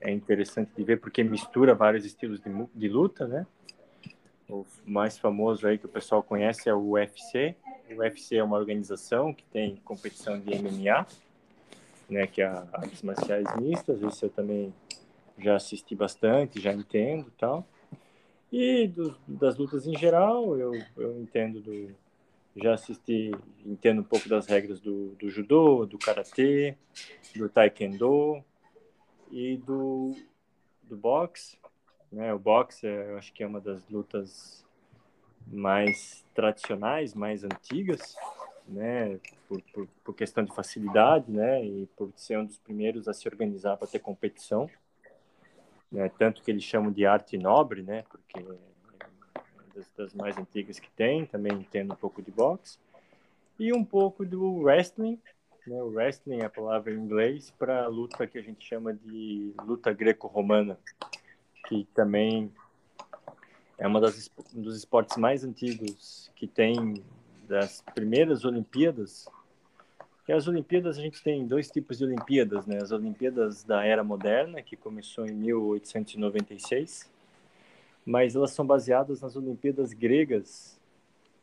é interessante de ver porque mistura vários estilos de, de luta, né? O mais famoso aí que o pessoal conhece é o UFC. O UFC é uma organização que tem competição de MMA, né, que é artes marciais mistas. Esse eu também já assisti bastante, já entendo, tal. E do, das lutas em geral, eu, eu entendo do já assisti, entendo um pouco das regras do, do judô, do karatê, do taekwondo e do do boxe né? O boxe, eu acho que é uma das lutas mais tradicionais, mais antigas, né? Por, por, por, questão de facilidade, né? E por ser um dos primeiros a se organizar para ter competição, né? Tanto que eles chamam de arte nobre, né? Porque é das, das mais antigas que tem. Também entendo um pouco de boxe e um pouco do wrestling. Né? O wrestling é a palavra em inglês para luta que a gente chama de luta greco-romana, que também é uma das um dos esportes mais antigos que tem das primeiras Olimpíadas. Que as Olimpíadas a gente tem dois tipos de Olimpíadas, né? As Olimpíadas da era moderna, que começou em 1896, mas elas são baseadas nas Olimpíadas gregas,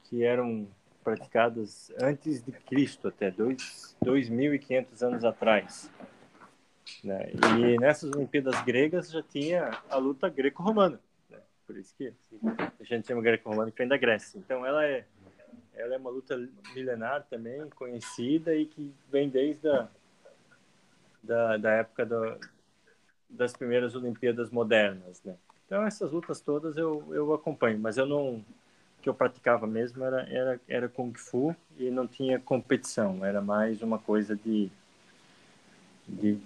que eram praticadas antes de Cristo, até dois 2.500 anos atrás. Né? E nessas Olimpíadas gregas já tinha a luta greco-romana. Né? Por isso que a gente chama greco-romana que vem da Grécia. Então ela é, ela é uma luta milenar também, conhecida e que vem desde a da, da época do, das primeiras Olimpíadas modernas. Né? Então essas lutas todas eu, eu acompanho, mas eu não que eu praticava mesmo era, era, era Kung Fu e não tinha competição, era mais uma coisa de, de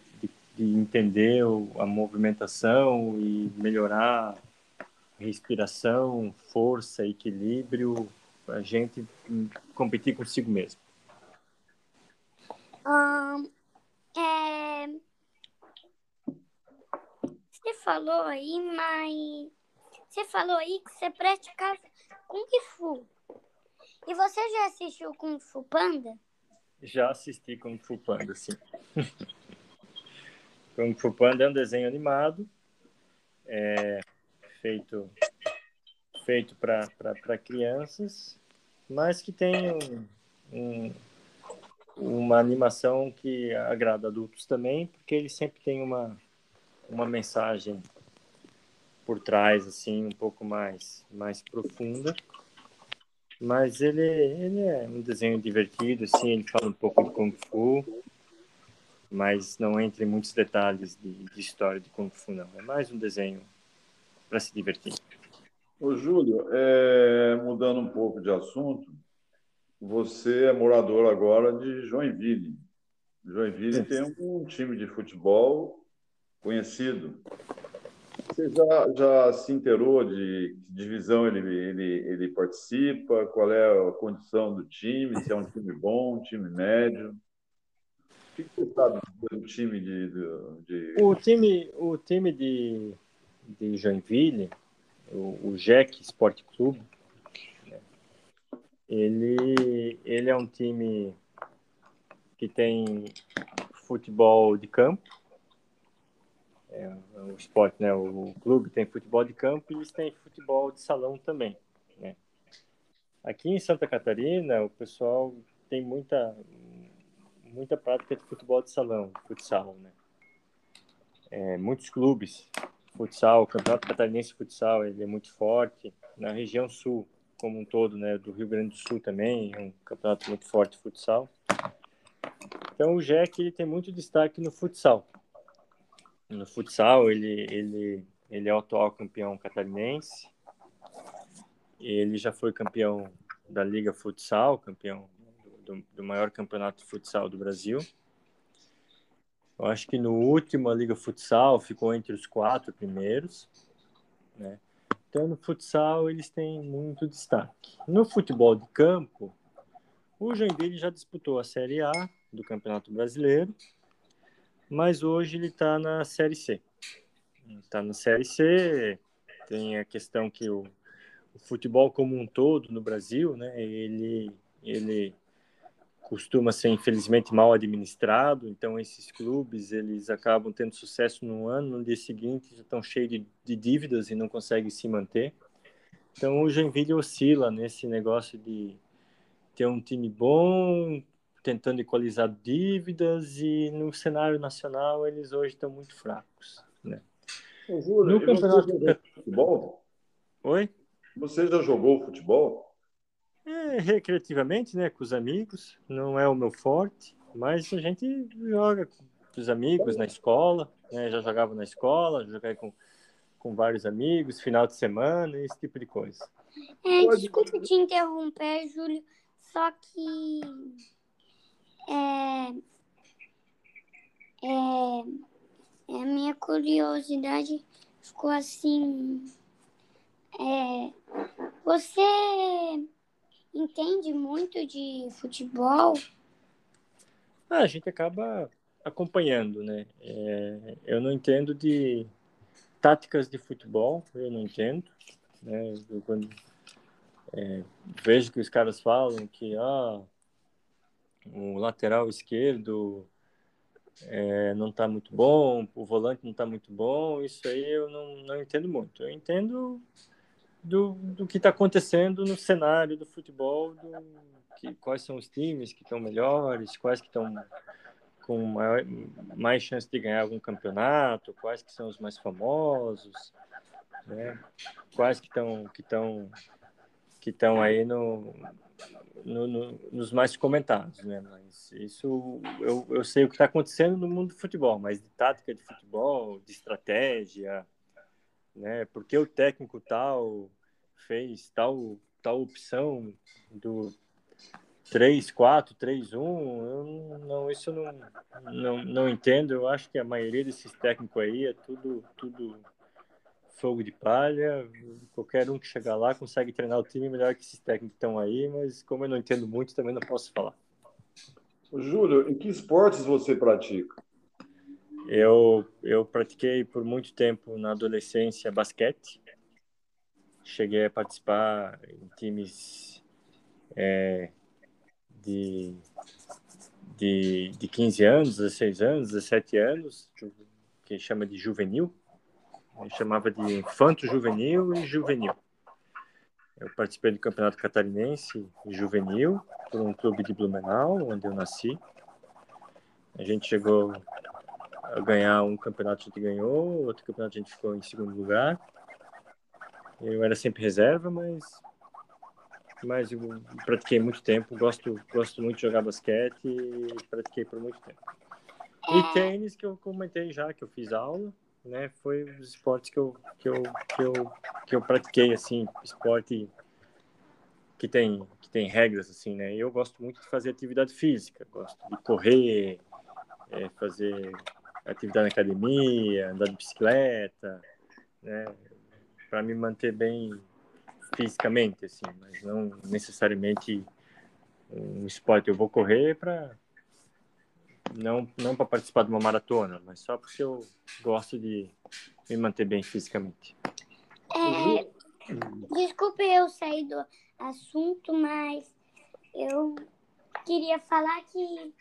de entender a movimentação e melhorar respiração, força, equilíbrio, a gente competir consigo mesmo. Um, é... Você falou aí, mas você falou aí que você praticava Kung Fu. E você já assistiu Kung Fu Panda? Já assisti Kung Fu Panda, sim. Kung Fu Panda é um desenho animado, é, feito feito para crianças, mas que tem um, um, uma animação que agrada adultos também, porque ele sempre tem uma, uma mensagem por trás, assim, um pouco mais, mais profunda. Mas ele, ele é um desenho divertido, assim, ele fala um pouco de Kung Fu, mas não entra em muitos detalhes de, de história de Kung Fu, não. É mais um desenho para se divertir. Ô, Júlio, é, mudando um pouco de assunto, você é morador agora de Joinville. Joinville tem um time de futebol conhecido. Você já, já se inteirou de que divisão ele, ele, ele participa? Qual é a condição do time? Se é um time bom, um time médio? O que você sabe do time de, de, O time, o time de, de Joinville, o, o Jack Sport Clube, ele, ele é um time que tem futebol de campo, é, o esporte, né? O clube tem futebol de campo e eles têm futebol de salão também, né? Aqui em Santa Catarina, o pessoal tem muita muita prática de futebol de salão, futsal, né? É, muitos clubes, futsal, o Campeonato Catarinense de Futsal, ele é muito forte. Na região sul, como um todo, né, do Rio Grande do Sul também, é um campeonato muito forte de futsal. Então o Jack ele tem muito destaque no futsal. No futsal ele ele ele é o atual campeão catarinense. Ele já foi campeão da Liga Futsal, campeão do, do maior campeonato de futsal do Brasil. Eu acho que no último a Liga Futsal ficou entre os quatro primeiros, né? Então no futsal eles têm muito destaque. No futebol de campo, o Joinville já disputou a Série A do Campeonato Brasileiro, mas hoje ele está na Série C. Está na Série C, tem a questão que o, o futebol como um todo no Brasil, né? Ele ele costuma ser infelizmente mal administrado, então esses clubes eles acabam tendo sucesso no ano, no dia seguinte já estão cheios de, de dívidas e não conseguem se manter. Então o Joinville oscila nesse negócio de ter um time bom, tentando equalizar dívidas e no cenário nacional eles hoje estão muito fracos, né? Júlio, no campeonato de futebol? Oi? Você já jogou futebol? É, recreativamente, né, com os amigos, não é o meu forte, mas a gente joga com os amigos na escola, né, já jogava na escola, joguei com, com vários amigos, final de semana, esse tipo de coisa. É, desculpa te interromper, Júlio, só que é, é, é a minha curiosidade ficou assim. É, você entende muito de futebol? Ah, a gente acaba acompanhando, né? É, eu não entendo de táticas de futebol, eu não entendo. Né? Eu, quando é, vejo que os caras falam que ah, o lateral esquerdo é, não está muito bom, o volante não está muito bom, isso aí eu não, não entendo muito. Eu entendo do, do que está acontecendo no cenário do futebol, do, que, quais são os times que estão melhores, quais que estão com maior, mais chance de ganhar algum campeonato, quais que são os mais famosos, né? quais que estão que estão que estão aí no, no, no, nos mais comentados, né? Mas isso eu, eu sei o que está acontecendo no mundo do futebol, mas de tática de futebol, de estratégia, né? Porque o técnico tal fez tal tal opção do 3 4 3 1, eu não isso eu não, não não entendo. Eu acho que a maioria desses técnicos aí é tudo tudo fogo de palha. Qualquer um que chegar lá consegue treinar o time melhor que esses técnicos que estão aí, mas como eu não entendo muito, também não posso falar. Júlio, em que esportes você pratica? Eu, eu pratiquei por muito tempo na adolescência basquete. Cheguei a participar em times é, de, de, de 15 anos, 16 anos, 17 anos, que chama de juvenil. Eu chamava de infanto juvenil e juvenil. Eu participei do Campeonato Catarinense Juvenil por um clube de Blumenau, onde eu nasci. A gente chegou ganhar um campeonato, a gente ganhou, outro campeonato a gente ficou em segundo lugar. Eu era sempre reserva, mas mas eu pratiquei muito tempo, gosto gosto muito de jogar basquete e pratiquei por muito tempo. E tênis que eu comentei já que eu fiz aula, né? Foi os esportes que eu que eu que eu, que eu pratiquei assim, esporte que tem que tem regras assim, né? Eu gosto muito de fazer atividade física, gosto de correr, é, fazer atividade na academia, andar de bicicleta, né? Para me manter bem fisicamente, assim, mas não necessariamente um esporte. Eu vou correr para não não para participar de uma maratona, mas só porque eu gosto de me manter bem fisicamente. É, desculpe eu sair do assunto, mas eu queria falar que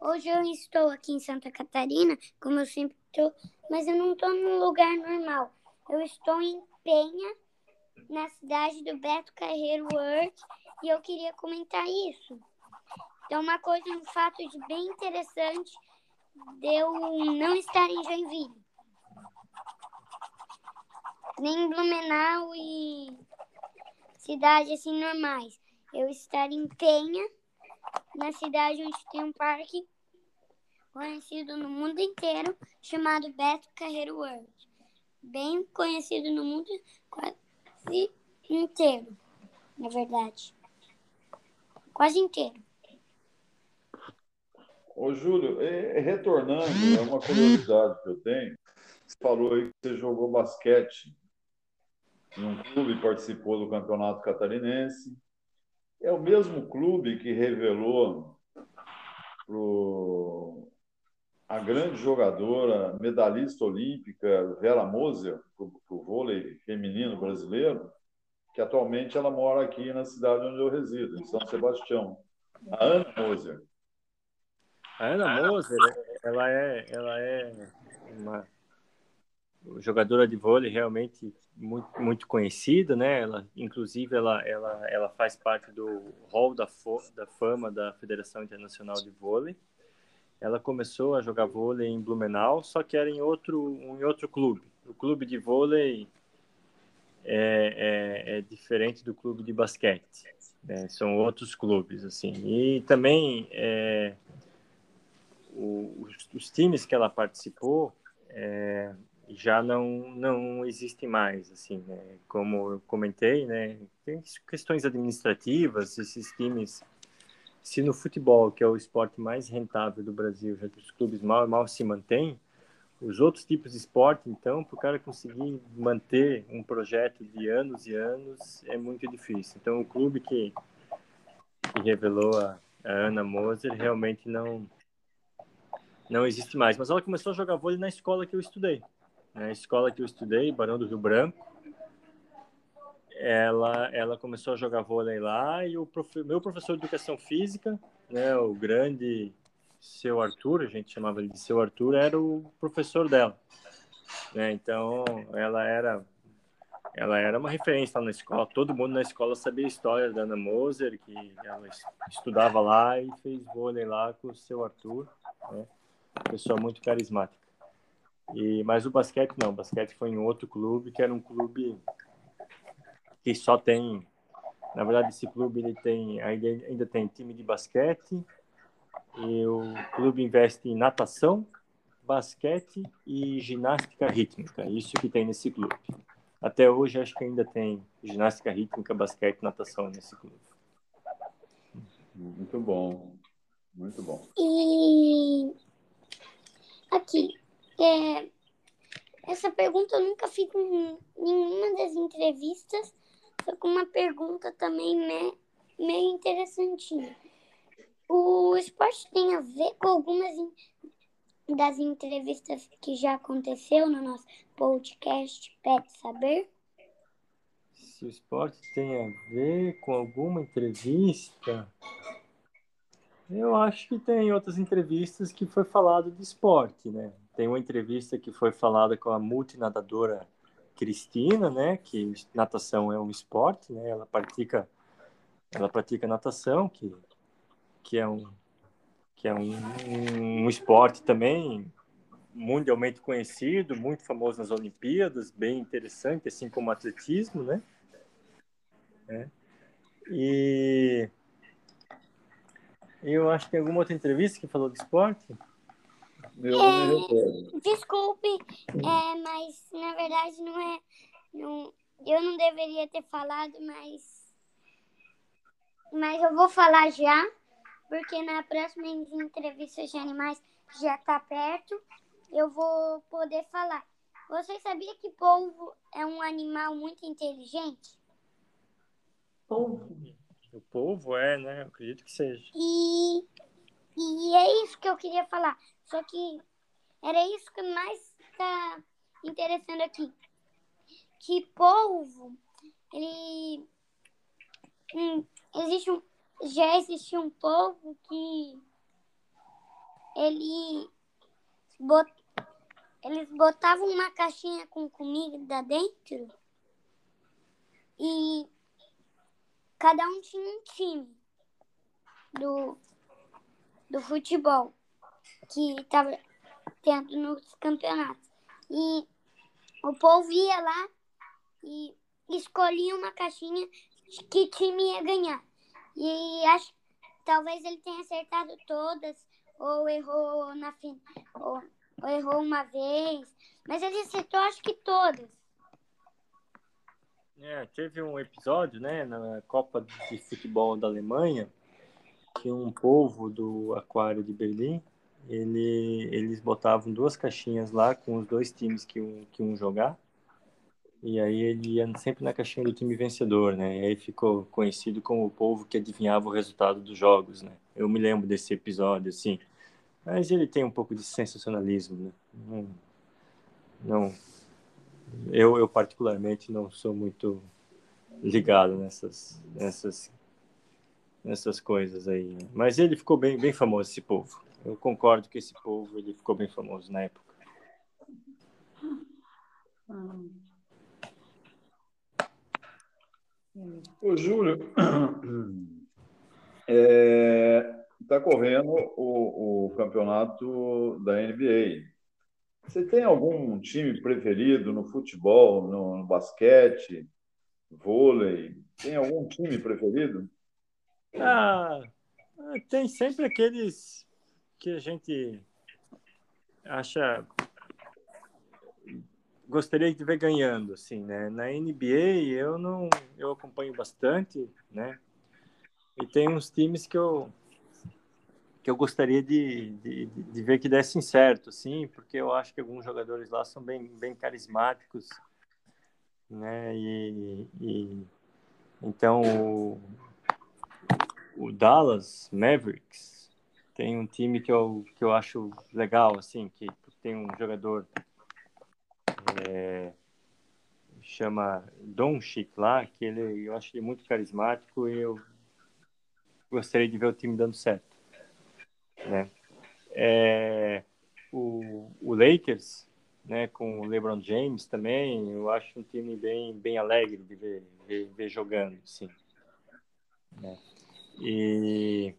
Hoje eu estou aqui em Santa Catarina, como eu sempre estou, mas eu não estou num lugar normal. Eu estou em Penha, na cidade do Beto Carreiro World, e eu queria comentar isso. Então, uma coisa, um fato de bem interessante de eu não estar em Joinville. Nem em Blumenau e cidades assim normais. Eu estar em Penha, na cidade onde tem um parque conhecido no mundo inteiro chamado Beto Carreiro World. Bem conhecido no mundo quase inteiro, na verdade. Quase inteiro. Ô, Júlio, retornando, é uma curiosidade que eu tenho. Você falou aí que você jogou basquete em um clube, participou do campeonato catarinense. É o mesmo clube que revelou pro a grande jogadora, medalhista olímpica Vera Moser, para o vôlei feminino brasileiro, que atualmente ela mora aqui na cidade onde eu resido, em São Sebastião. A Ana Moser. A Ana Moser, ela é, ela é uma jogadora de vôlei realmente muito, muito conhecida, né? Ela, inclusive, ela, ela, ela faz parte do hall da, da fama da Federação Internacional de Vôlei. Ela começou a jogar vôlei em Blumenau, só que era em outro, em outro clube. O clube de vôlei é, é, é diferente do clube de basquete. Né? São outros clubes, assim. E também é, o, os, os, times que ela participou é, já não não existem mais assim né? como eu comentei né tem questões administrativas esses times se no futebol que é o esporte mais rentável do Brasil já que os clubes mal mal se mantêm os outros tipos de esporte então para o cara conseguir manter um projeto de anos e anos é muito difícil então o clube que, que revelou a, a Ana Moser realmente não não existe mais. Mas ela começou a jogar vôlei na escola que eu estudei. Na escola que eu estudei, Barão do Rio Branco. Ela, ela começou a jogar vôlei lá e o prof, meu professor de educação física, né, o grande seu Arthur, a gente chamava ele de seu Arthur, era o professor dela. Né? Então, ela era ela era uma referência lá na escola. Todo mundo na escola sabia a história da Ana Moser, que ela estudava lá e fez vôlei lá com o seu Arthur. Né? pessoa muito carismática. E, mas o basquete não, o basquete foi em outro clube, que era um clube que só tem, na verdade esse clube ele tem ainda, ainda tem time de basquete, e o clube investe em natação, basquete e ginástica rítmica, isso que tem nesse clube. Até hoje acho que ainda tem ginástica rítmica, basquete e natação nesse clube. Muito bom, muito bom. E Aqui, é, essa pergunta eu nunca fiz em nenhuma das entrevistas, só com uma pergunta também né, meio interessantinha. O esporte tem a ver com algumas das entrevistas que já aconteceu no nosso podcast Pet Saber? Se o esporte tem a ver com alguma entrevista, eu acho que tem outras entrevistas que foi falado de esporte, né? Tem uma entrevista que foi falada com a multinadadora Cristina, né? Que natação é um esporte, né? Ela pratica, ela pratica natação, que, que é um que é um, um esporte também mundialmente conhecido, muito famoso nas Olimpíadas, bem interessante, assim como o atletismo, né? É. E eu acho que tem alguma outra entrevista que falou de esporte. Eu é, desculpe, é, mas na verdade não é. Não, eu não deveria ter falado, mas. Mas eu vou falar já, porque na próxima entrevista de animais, já está perto, eu vou poder falar. Você sabia que polvo é um animal muito inteligente? Polvo. O povo é, né? Eu acredito que seja. E, e é isso que eu queria falar. Só que era isso que mais está interessando aqui. Que polvo, ele. Hum, existe um, já existe um polvo que ele bot, eles botavam uma caixinha com comida dentro e cada um tinha um time do, do futebol que estava tendo nos campeonatos. E o povo ia lá e escolhia uma caixinha que time ia ganhar. E acho talvez ele tenha acertado todas, ou errou na fin... ou, ou errou uma vez. Mas ele acertou acho que todas. É, teve um episódio, né, na Copa de Futebol da Alemanha, que um povo do Aquário de Berlim, ele, eles botavam duas caixinhas lá com os dois times que um, que um jogar, e aí ele ia sempre na caixinha do time vencedor, né, e aí ficou conhecido como o povo que adivinhava o resultado dos jogos, né. Eu me lembro desse episódio, assim, mas ele tem um pouco de sensacionalismo, né, não, não eu, eu particularmente não sou muito ligado nessas, nessas, nessas coisas aí. Né? Mas ele ficou bem, bem famoso, esse povo. Eu concordo que esse povo ele ficou bem famoso na época. Ô, Júlio, está é, tá correndo o, o campeonato da NBA. Você tem algum time preferido no futebol, no, no basquete, vôlei? Tem algum time preferido? Ah, tem sempre aqueles que a gente acha gostaria de ver ganhando, assim, né? Na NBA eu não, eu acompanho bastante, né? E tem uns times que eu que eu gostaria de, de, de, ver que dessem certo, assim, porque eu acho que alguns jogadores lá são bem, bem carismáticos, né? E, e então o, o, Dallas Mavericks tem um time que eu, que eu acho legal, assim, que tem um jogador é, chama Doncic lá, que ele eu acho ele muito carismático e eu gostaria de ver o time dando certo né? É, o, o Lakers, né, com o LeBron James também, eu acho um time bem, bem alegre de ver, ver, ver jogando, sim. Né? E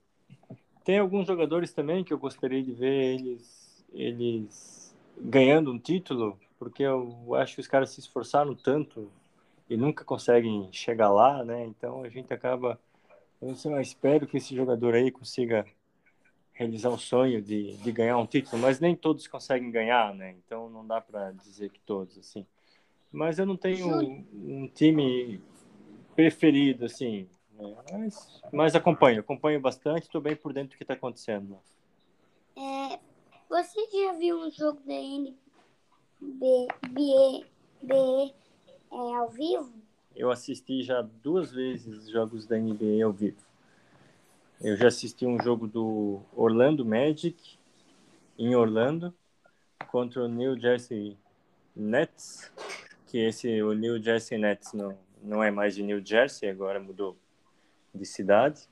tem alguns jogadores também que eu gostaria de ver eles, eles ganhando um título, porque eu acho que os caras se esforçaram tanto e nunca conseguem chegar lá, né? Então a gente acaba, eu espero que esse jogador aí consiga realizar o sonho de, de ganhar um título, mas nem todos conseguem ganhar, né? Então não dá para dizer que todos, assim. Mas eu não tenho um, um time preferido, assim. Mas, mas acompanho, acompanho bastante, estou bem por dentro do que está acontecendo. É, você já viu um jogo da NBA é, ao vivo? Eu assisti já duas vezes jogos da NBA ao vivo. Eu já assisti um jogo do Orlando Magic em Orlando contra o New Jersey Nets, que esse o New Jersey Nets não não é mais de New Jersey, agora mudou de cidade.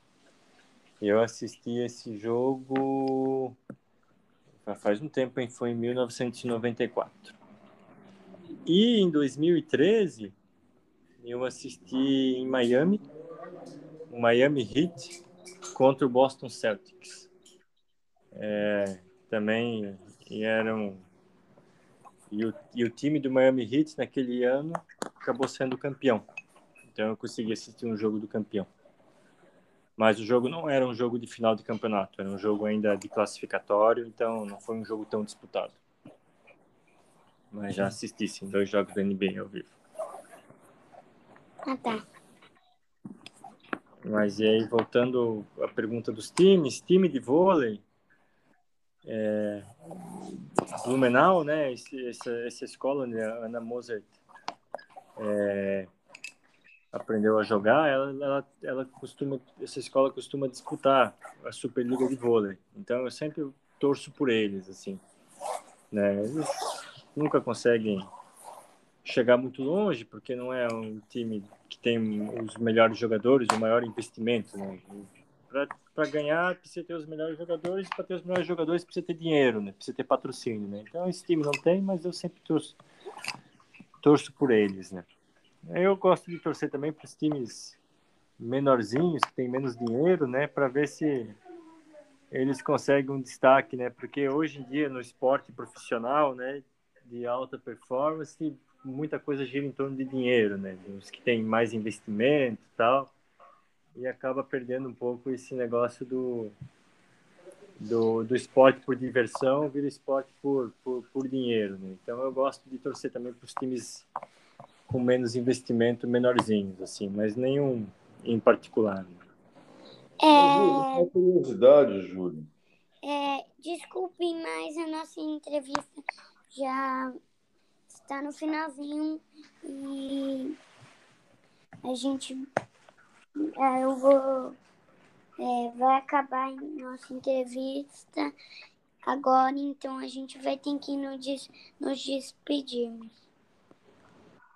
Eu assisti esse jogo faz um tempo, hein? foi em 1994. E em 2013 eu assisti em Miami, o Miami Heat contra o Boston Celtics. É, também eram e o, e o time do Miami Heat naquele ano acabou sendo campeão. Então eu consegui assistir um jogo do campeão. Mas o jogo não era um jogo de final de campeonato, era um jogo ainda de classificatório, então não foi um jogo tão disputado. Mas já assisti sim dois jogos da NBA ao vivo. Ah, tá. Mas e aí, voltando à pergunta dos times, time de vôlei, é, Blumenau, né, esse, essa, essa escola a Ana Mozart é, aprendeu a jogar, ela, ela, ela costuma, essa escola costuma disputar a Superliga de vôlei. Então eu sempre torço por eles, assim, né? Eles nunca conseguem chegar muito longe, porque não é um time que tem os melhores jogadores, o maior investimento. Né? Para ganhar, precisa ter os melhores jogadores, para ter os melhores jogadores, precisa ter dinheiro, né? precisa ter patrocínio. Né? Então, esse time não tem, mas eu sempre torço, torço por eles. Né? Eu gosto de torcer também para os times menorzinhos, que têm menos dinheiro, né? para ver se eles conseguem um destaque, né? Porque hoje em dia no esporte profissional, né, de alta performance, muita coisa gira em torno de dinheiro, né? Os que têm mais investimento e tal, e acaba perdendo um pouco esse negócio do, do, do esporte por diversão, vira esporte por, por, por dinheiro, né? Então eu gosto de torcer também para os times com menos investimento, menorzinhos, assim, mas nenhum em particular. É... Uma curiosidade, Júlio. É, desculpe, mas a nossa entrevista já está no finalzinho e a gente é, eu vou é, vai acabar nossa entrevista agora, então a gente vai ter que nos, des, nos despedirmos.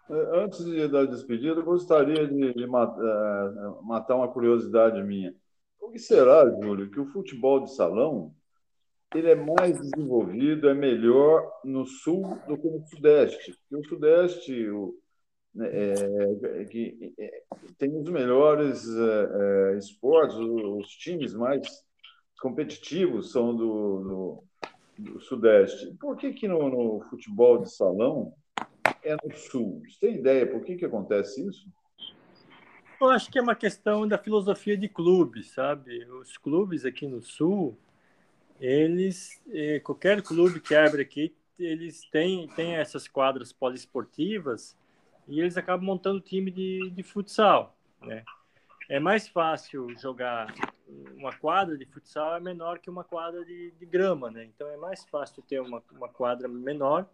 Antes de dar despedida, eu gostaria de, de matar, é, matar uma curiosidade minha. O que será, Júlio, que o futebol de salão ele é mais desenvolvido, é melhor no sul do que no sudeste? Porque o sudeste o, né, é, é, que, é, tem os melhores é esportes, os times mais competitivos são do, do, do sudeste. Por que, que no, no, futebol de salão é no sul? Você tem ideia por que, que acontece isso? Eu acho que é uma questão da filosofia de clubes, sabe? Os clubes aqui no Sul, eles, eh, qualquer clube que abre aqui, eles têm, têm essas quadras poliesportivas e eles acabam montando time de, de futsal, né? É mais fácil jogar uma quadra de futsal é menor que uma quadra de, de grama, né? Então é mais fácil ter uma, uma quadra menor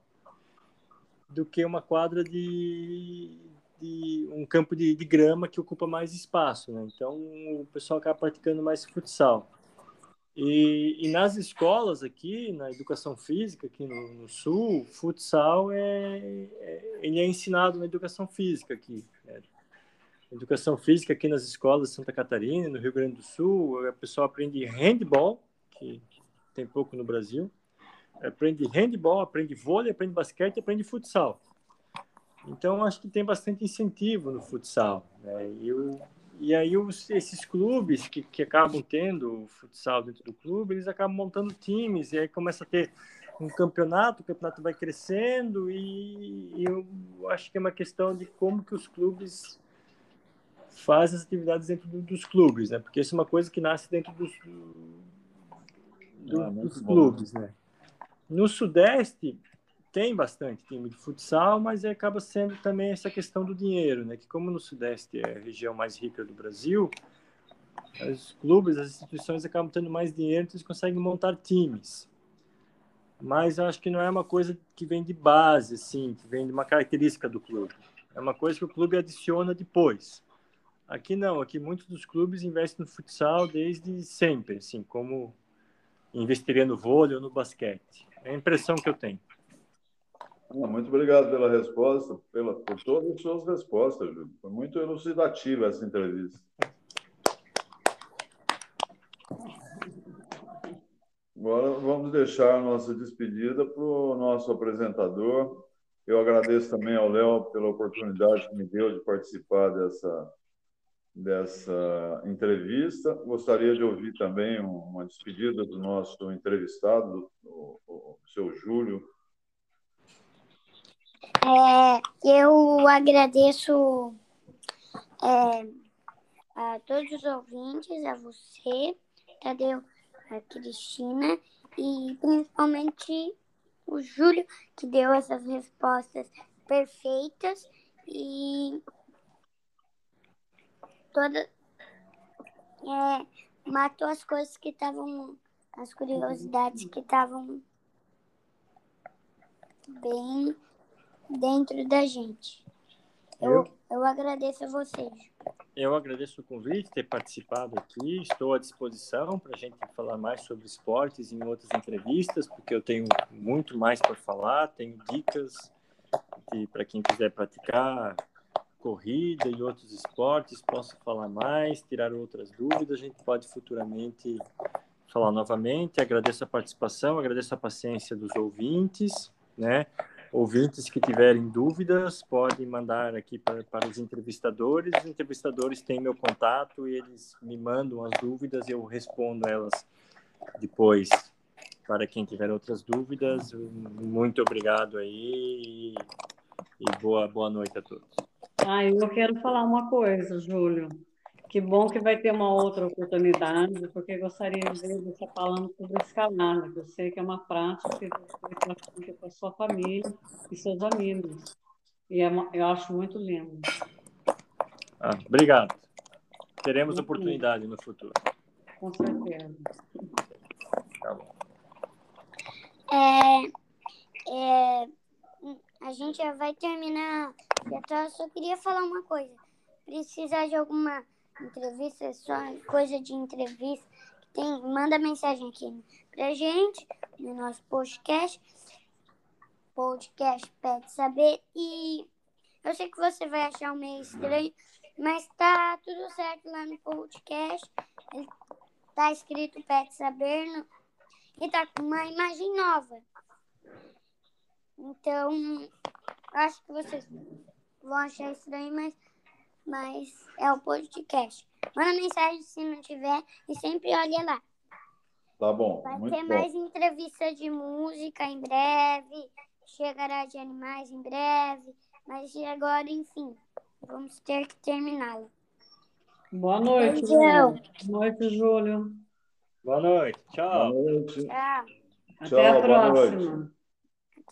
do que uma quadra de, de um campo de, de, grama que ocupa mais espaço, né? Então o pessoal acaba praticando mais futsal. E, e nas escolas aqui, na educação física aqui no, no sul, futsal é, é, ele é ensinado na educação física aqui. Né? Educação física aqui nas escolas de Santa Catarina, no Rio Grande do Sul, o pessoal aprende handball, que tem pouco no Brasil, aprende handball, aprende vôlei, aprende basquete, aprende futsal. Então, acho que tem bastante incentivo no futsal. Né? E, o, e aí, os, esses clubes que, que acabam tendo o futsal dentro do clube, eles acabam montando times, e aí começa a ter um campeonato, o campeonato vai crescendo, e, e eu acho que é uma questão de como que os clubes fazem as atividades dentro do, dos clubes, né? Porque isso é uma coisa que nasce dentro dos, do, ah, dos clubes, né? No Sudeste, tem bastante time de futsal, mas acaba sendo também essa questão do dinheiro, né? Que como no Sudeste é a região mais rica do Brasil, os clubes, as instituições acabam tendo mais dinheiro, então eles conseguem montar times. Mas acho que não é uma coisa que vem de base, assim, que vem de uma característica do clube. É uma coisa que o clube adiciona depois. Aqui não, aqui muitos dos clubes investem no futsal desde sempre, assim, como investiria no vôlei ou no basquete. É a impressão que eu tenho. Muito obrigado pela resposta, pela, por todas as suas respostas, Júlio. Foi muito elucidativa essa entrevista. Agora vamos deixar a nossa despedida para o nosso apresentador. Eu agradeço também ao Léo pela oportunidade que me deu de participar dessa, dessa entrevista. Gostaria de ouvir também uma despedida do nosso entrevistado, o, o seu Júlio é, eu agradeço é, a todos os ouvintes, a você, Tadeu, a Cristina e principalmente o Júlio, que deu essas respostas perfeitas e toda é, matou as coisas que estavam as curiosidades que estavam bem dentro da gente. Eu, eu, eu agradeço a vocês. Eu agradeço o convite, ter participado aqui. Estou à disposição para a gente falar mais sobre esportes em outras entrevistas, porque eu tenho muito mais para falar. Tenho dicas para quem quiser praticar corrida e outros esportes. Posso falar mais, tirar outras dúvidas. A gente pode futuramente falar novamente. Agradeço a participação, agradeço a paciência dos ouvintes, né? ouvintes que tiverem dúvidas podem mandar aqui para, para os entrevistadores. Os entrevistadores têm meu contato e eles me mandam as dúvidas eu respondo elas depois. Para quem tiver outras dúvidas, muito obrigado aí. E boa, boa noite a todos. Ah, eu quero falar uma coisa, Júlio. Que bom que vai ter uma outra oportunidade, porque gostaria de ver você falando sobre escalada, que eu sei que é uma prática que você pratica com a sua família e seus amigos. E é uma- eu acho muito lindo. Ah, obrigado. Teremos Muito oportunidade no futuro. Com certeza. Tá bom. É, é, a gente já vai terminar. Eu só- queria falar uma coisa. Precisar de alguma entrevista, só coisa de entrevista, tem, manda mensagem aqui pra gente, no nosso podcast. Podcast Pede Saber. E eu sei que você vai achar meio estranho, mas tá tudo certo lá no podcast. Tá escrito Pede Saber no, e tá com uma imagem nova. Então, acho que vocês vão achar estranho, mas, mas é o podcast. Manda mensagem se não tiver e sempre olha lá. Tá bom, Vai muito ter bom. mais entrevista de música em breve, chegará de animais em breve, mas agora, enfim, vamos ter que terminá-la. Boa noite, Beijão. Júlio. Boa noite, Júlio. Boa noite. Tchau. Boa noite. Tchau, Até Tchau, a boa noite. próxima.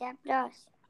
Até a próxima.